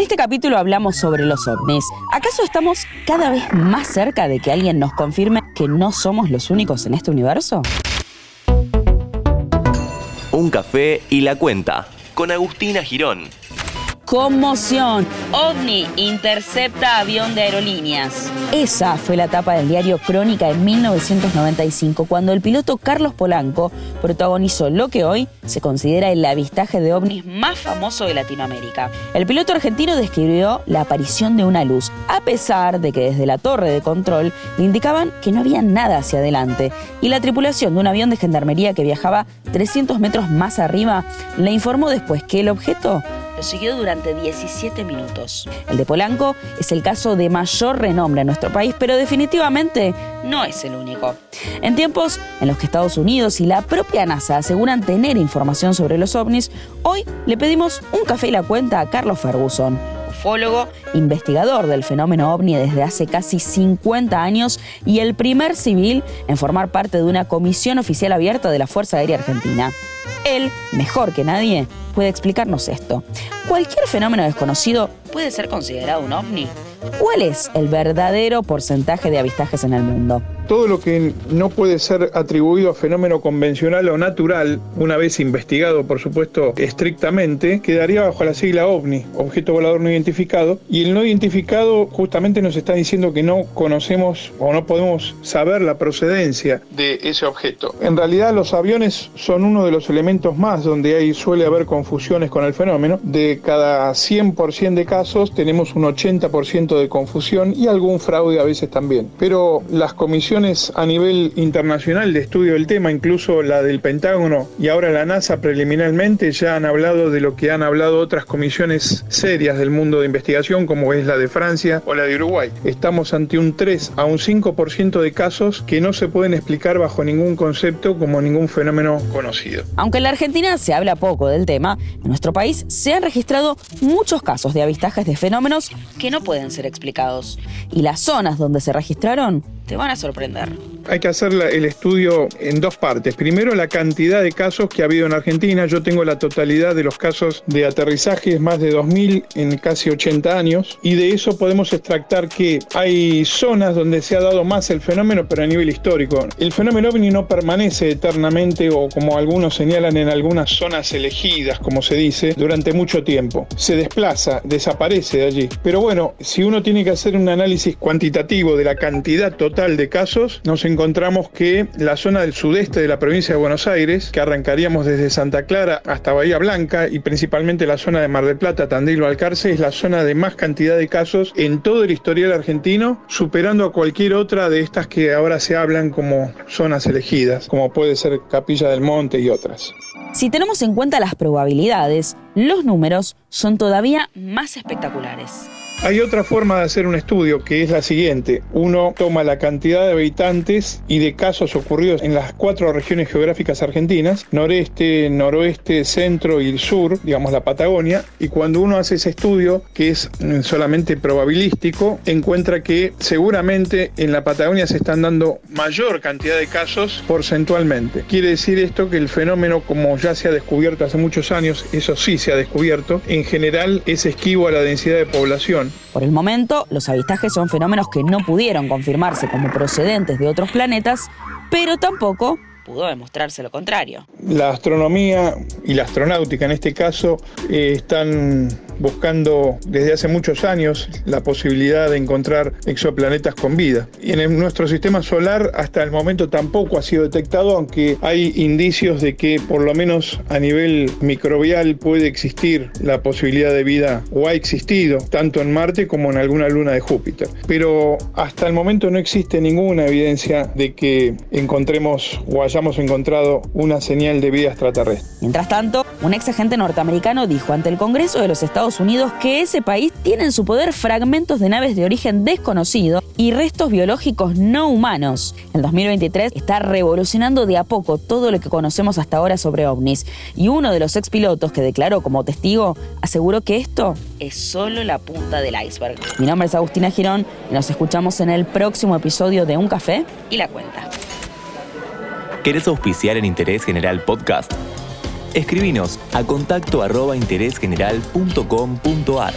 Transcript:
En este capítulo hablamos sobre los ovnis. ¿Acaso estamos cada vez más cerca de que alguien nos confirme que no somos los únicos en este universo? Un café y la cuenta con Agustina Girón. Conmoción. OVNI intercepta avión de aerolíneas. Esa fue la etapa del diario Crónica en 1995, cuando el piloto Carlos Polanco protagonizó lo que hoy se considera el avistaje de ovnis más famoso de Latinoamérica. El piloto argentino describió la aparición de una luz, a pesar de que desde la torre de control le indicaban que no había nada hacia adelante, y la tripulación de un avión de gendarmería que viajaba 300 metros más arriba le informó después que el objeto lo siguió durante 17 minutos. El de Polanco es el caso de mayor renombre en nuestro país, pero definitivamente no es el único. En tiempos en los que Estados Unidos y la propia NASA aseguran tener información sobre los ovnis, hoy le pedimos un café y la cuenta a Carlos Ferguson investigador del fenómeno ovni desde hace casi 50 años y el primer civil en formar parte de una comisión oficial abierta de la Fuerza Aérea Argentina. Él, mejor que nadie, puede explicarnos esto. ¿Cualquier fenómeno desconocido puede ser considerado un ovni? ¿Cuál es el verdadero porcentaje de avistajes en el mundo? todo lo que no puede ser atribuido a fenómeno convencional o natural, una vez investigado, por supuesto, estrictamente, quedaría bajo la sigla OVNI, objeto volador no identificado, y el no identificado justamente nos está diciendo que no conocemos o no podemos saber la procedencia de ese objeto. En realidad los aviones son uno de los elementos más donde hay, suele haber confusiones con el fenómeno. De cada 100% de tenemos un 80% de confusión y algún fraude a veces también. Pero las comisiones a nivel internacional de estudio del tema, incluso la del Pentágono y ahora la NASA preliminarmente ya han hablado de lo que han hablado otras comisiones serias del mundo de investigación, como es la de Francia o la de Uruguay. Estamos ante un 3 a un 5% de casos que no se pueden explicar bajo ningún concepto como ningún fenómeno conocido. Aunque en la Argentina se habla poco del tema, en nuestro país se han registrado muchos casos de de fenómenos que no pueden ser explicados. Y las zonas donde se registraron te van a sorprender. Hay que hacer el estudio en dos partes. Primero, la cantidad de casos que ha habido en Argentina. Yo tengo la totalidad de los casos de aterrizaje, más de 2.000 en casi 80 años. Y de eso podemos extractar que hay zonas donde se ha dado más el fenómeno, pero a nivel histórico. El fenómeno ovni no permanece eternamente o como algunos señalan en algunas zonas elegidas, como se dice, durante mucho tiempo. Se desplaza, desaparece de allí. Pero bueno, si uno tiene que hacer un análisis cuantitativo de la cantidad total de casos, nos encontramos que la zona del sudeste de la provincia de Buenos Aires, que arrancaríamos desde Santa Clara hasta Bahía Blanca y principalmente la zona de Mar del Plata, Tandil o Alcarce, es la zona de más cantidad de casos en todo el historial argentino, superando a cualquier otra de estas que ahora se hablan como zonas elegidas, como puede ser Capilla del Monte y otras. Si tenemos en cuenta las probabilidades, los números son todavía más espectaculares. Hay otra forma de hacer un estudio que es la siguiente. Uno toma la cantidad de habitantes y de casos ocurridos en las cuatro regiones geográficas argentinas, noreste, noroeste, centro y el sur, digamos la Patagonia, y cuando uno hace ese estudio, que es mm, solamente probabilístico, encuentra que seguramente en la Patagonia se están dando mayor cantidad de casos porcentualmente. Quiere decir esto que el fenómeno, como ya se ha descubierto hace muchos años, eso sí se ha descubierto, en general es esquivo a la densidad de población por el momento, los avistajes son fenómenos que no pudieron confirmarse como procedentes de otros planetas, pero tampoco pudo demostrarse lo contrario. La astronomía y la astronáutica en este caso eh, están buscando desde hace muchos años la posibilidad de encontrar exoplanetas con vida. Y en nuestro sistema solar hasta el momento tampoco ha sido detectado, aunque hay indicios de que por lo menos a nivel microbial puede existir la posibilidad de vida o ha existido tanto en Marte como en alguna luna de Júpiter. Pero hasta el momento no existe ninguna evidencia de que encontremos o hayamos encontrado una señal de vida extraterrestre. Mientras tanto, un ex agente norteamericano dijo ante el Congreso de los Unidos que ese país tiene en su poder fragmentos de naves de origen desconocido y restos biológicos no humanos. El 2023 está revolucionando de a poco todo lo que conocemos hasta ahora sobre ovnis y uno de los expilotos que declaró como testigo aseguró que esto es solo la punta del iceberg. Mi nombre es Agustina Girón y nos escuchamos en el próximo episodio de Un Café y la Cuenta. ¿Querés auspiciar en Interés General Podcast? Escribinos a contacto arroba interésgeneral.com.ar.